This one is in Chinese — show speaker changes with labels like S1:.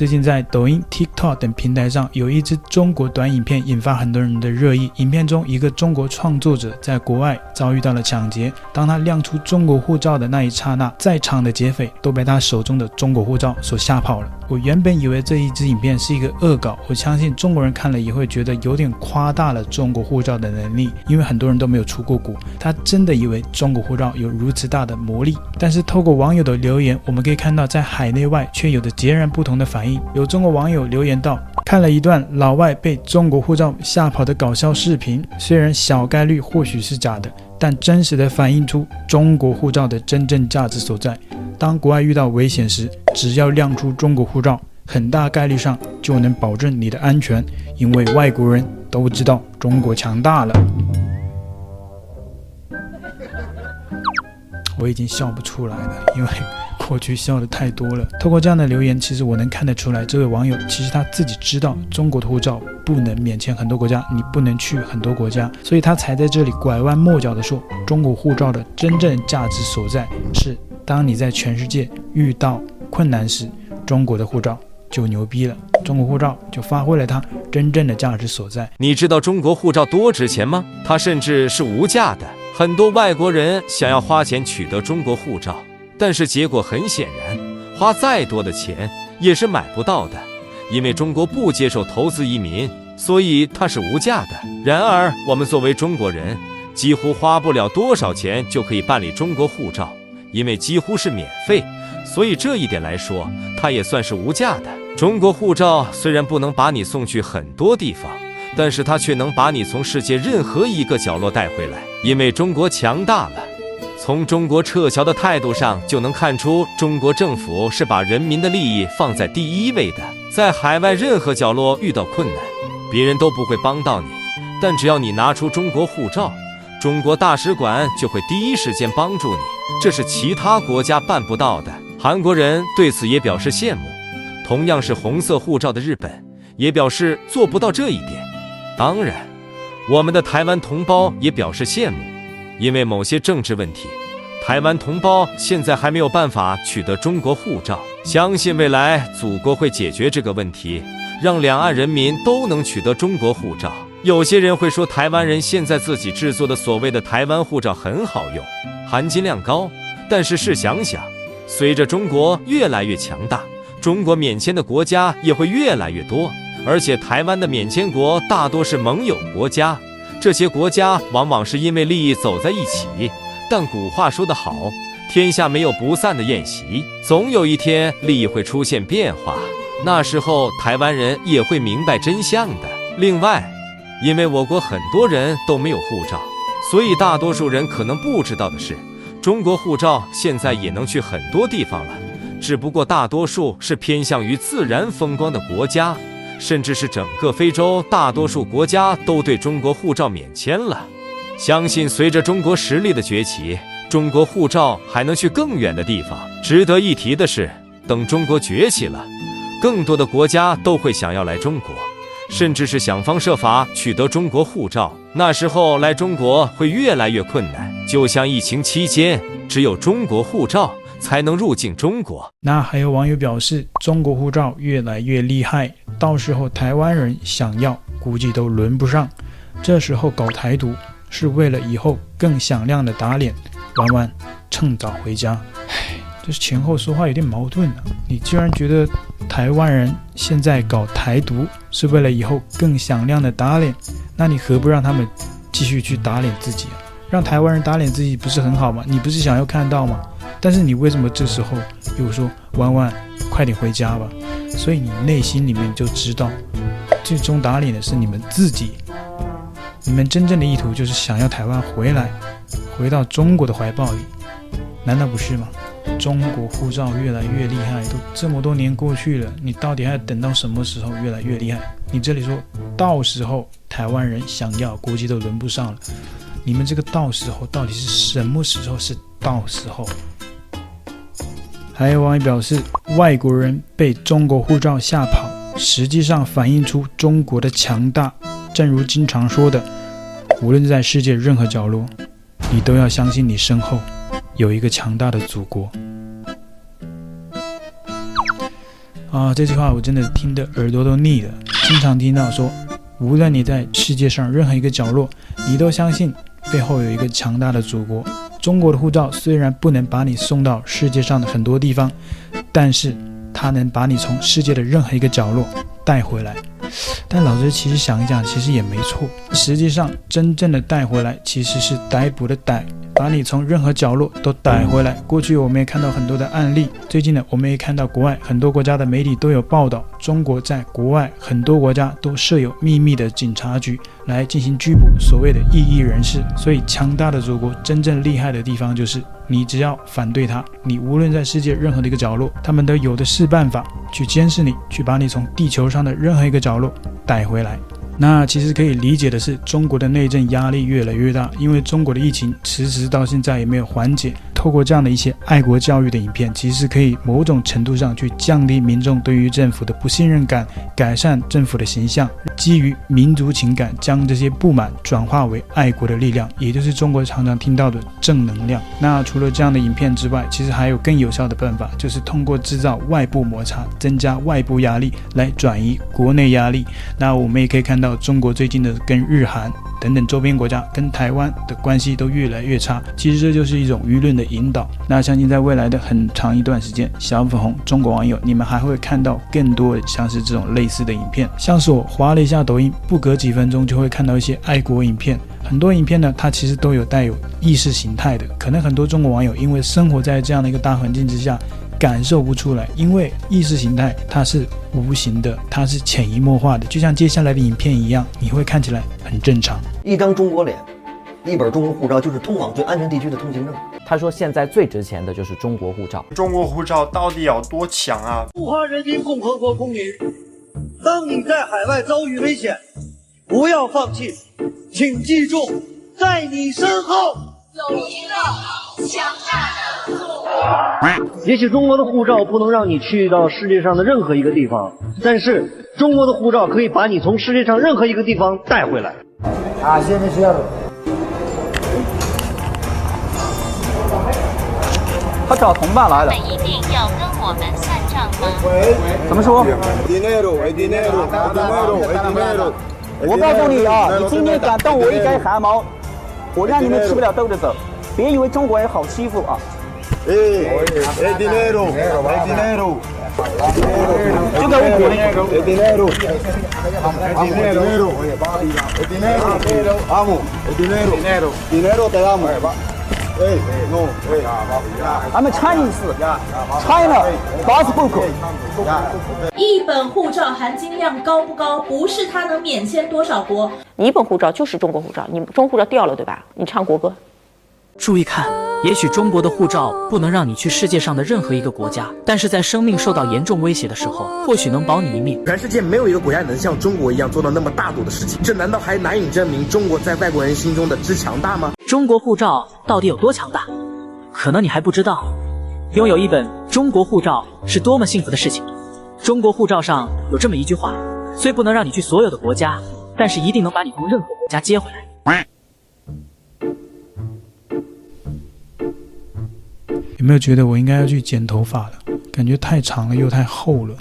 S1: 最近在抖音、TikTok 等平台上，有一支中国短影片引发很多人的热议。影片中，一个中国创作者在国外遭遇到了抢劫，当他亮出中国护照的那一刹那，在场的劫匪都被他手中的中国护照所吓跑了。我原本以为这一支影片是一个恶搞，我相信中国人看了也会觉得有点夸大了中国护照的能力，因为很多人都没有出过国，他真的以为中国护照有如此大的魔力。但是透过网友的留言，我们可以看到在海内外却有着截然不同的反应。有中国网友留言道：“看了一段老外被中国护照吓跑的搞笑视频，虽然小概率或许是假的，但真实的反映出中国护照的真正价值所在。当国外遇到危险时，只要亮出中国护照，很大概率上就能保证你的安全，因为外国人都知道中国强大了。”我已经笑不出来了，因为。过去笑的太多了。透过这样的留言，其实我能看得出来，这位网友其实他自己知道中国的护照不能免签很多国家，你不能去很多国家，所以他才在这里拐弯抹角的说，中国护照的真正价值所在是，当你在全世界遇到困难时，中国的护照就牛逼了，中国护照就发挥了它真正的价值所在。
S2: 你知道中国护照多值钱吗？它甚至是无价的。很多外国人想要花钱取得中国护照。但是结果很显然，花再多的钱也是买不到的，因为中国不接受投资移民，所以它是无价的。然而，我们作为中国人，几乎花不了多少钱就可以办理中国护照，因为几乎是免费，所以这一点来说，它也算是无价的。中国护照虽然不能把你送去很多地方，但是它却能把你从世界任何一个角落带回来，因为中国强大了。从中国撤侨的态度上就能看出，中国政府是把人民的利益放在第一位的。在海外任何角落遇到困难，别人都不会帮到你，但只要你拿出中国护照，中国大使馆就会第一时间帮助你，这是其他国家办不到的。韩国人对此也表示羡慕，同样是红色护照的日本也表示做不到这一点。当然，我们的台湾同胞也表示羡慕。因为某些政治问题，台湾同胞现在还没有办法取得中国护照。相信未来祖国会解决这个问题，让两岸人民都能取得中国护照。有些人会说，台湾人现在自己制作的所谓的台湾护照很好用，含金量高。但是试想想，随着中国越来越强大，中国免签的国家也会越来越多，而且台湾的免签国大多是盟友国家。这些国家往往是因为利益走在一起，但古话说得好，天下没有不散的宴席，总有一天利益会出现变化，那时候台湾人也会明白真相的。另外，因为我国很多人都没有护照，所以大多数人可能不知道的是，中国护照现在也能去很多地方了，只不过大多数是偏向于自然风光的国家。甚至是整个非洲，大多数国家都对中国护照免签了。相信随着中国实力的崛起，中国护照还能去更远的地方。值得一提的是，等中国崛起了，更多的国家都会想要来中国，甚至是想方设法取得中国护照。那时候来中国会越来越困难，就像疫情期间，只有中国护照才能入境中国。
S1: 那还有网友表示，中国护照越来越厉害，到时候台湾人想要，估计都轮不上。这时候搞台独，是为了以后更响亮的打脸。弯弯，趁早回家。就是前后说话有点矛盾啊。你居然觉得台湾人现在搞台独，是为了以后更响亮的打脸？那你何不让他们继续去打脸自己啊？让台湾人打脸自己不是很好吗？你不是想要看到吗？但是你为什么这时候又说弯弯，快点回家吧？所以你内心里面就知道，最终打脸的是你们自己。你们真正的意图就是想要台湾回来，回到中国的怀抱里，难道不是吗？中国护照越来越厉害，都这么多年过去了，你到底还要等到什么时候越来越厉害？你这里说到时候台湾人想要，估计都轮不上了。你们这个到时候到底是什么时候？是到时候？还有网友表示，外国人被中国护照吓跑，实际上反映出中国的强大。正如经常说的，无论在世界任何角落，你都要相信你身后有一个强大的祖国。啊，这句话我真的听得耳朵都腻了。经常听到说，无论你在世界上任何一个角落，你都相信背后有一个强大的祖国。中国的护照虽然不能把你送到世界上的很多地方，但是它能把你从世界的任何一个角落带回来。但老师其实想一想，其实也没错。实际上，真正的带回来其实是逮捕的逮。把你从任何角落都逮回来。过去我们也看到很多的案例，最近呢，我们也看到国外很多国家的媒体都有报道，中国在国外很多国家都设有秘密的警察局来进行拘捕所谓的异议人士。所以，强大的祖国真正厉害的地方就是，你只要反对他，你无论在世界任何的一个角落，他们都有的是办法去监视你，去把你从地球上的任何一个角落逮回来。那其实可以理解的是，中国的内政压力越来越大，因为中国的疫情迟迟到现在也没有缓解。透过这样的一些爱国教育的影片，其实可以某种程度上去降低民众对于政府的不信任感，改善政府的形象，基于民族情感，将这些不满转化为爱国的力量，也就是中国常常听到的正能量。那除了这样的影片之外，其实还有更有效的办法，就是通过制造外部摩擦，增加外部压力来转移国内压力。那我们也可以看到，中国最近的跟日韩。等等，周边国家跟台湾的关系都越来越差，其实这就是一种舆论的引导。那相信在未来的很长一段时间，小粉红中国网友，你们还会看到更多像是这种类似的影片。像是我滑了一下抖音，不隔几分钟就会看到一些爱国影片。很多影片呢，它其实都有带有意识形态的。可能很多中国网友因为生活在这样的一个大环境之下。感受不出来，因为意识形态它是无形的，它是潜移默化的，就像接下来的影片一样，你会看起来很正常。
S3: 一张中国脸，一本中国护照就是通往最安全地区的通行证。
S4: 他说，现在最值钱的就是中国护照。
S5: 中国护照到底有多强啊？
S6: 中华人民共和国公民，当你在海外遭遇危险，不要放弃，请记住，在你身后有一个强大的祖国。也许中国的护照不能让你去到世界上的任何一个地方，但是中国的护照可以把你从世界上任何一个地方带回来。啊，谢谢谢谢。
S4: 他找同伴来了。
S7: 一定要跟我们算账
S4: 吗？怎么说？
S8: 我告诉你啊，你今天敢动我一根汗毛，我让你们吃不了兜着走。别以为中国人好欺负啊！哎，哎，dinero，哎，dinero，就在我国内。哎，dinero，dinero，dinero，dinero，dinero，dinero，得了没？哎，no，哎，I'm Chinese，China，passport。
S9: 一本护照含金量高不高？不是它能免签多少国。
S10: 你一本护照就是中国护照，你中护照掉了对吧？你唱国歌。
S11: 注意看，也许中国的护照不能让你去世界上的任何一个国家，但是在生命受到严重威胁的时候，或许能保你一命。
S12: 全世界没有一个国家能像中国一样做到那么大度的事情，这难道还难以证明中国在外国人心中的之强大吗？
S11: 中国护照到底有多强大？可能你还不知道，拥有一本中国护照是多么幸福的事情。中国护照上有这么一句话：虽不能让你去所有的国家，但是一定能把你从任何国家接回来。
S1: 有没有觉得我应该要去剪头发了？感觉太长了又太厚了。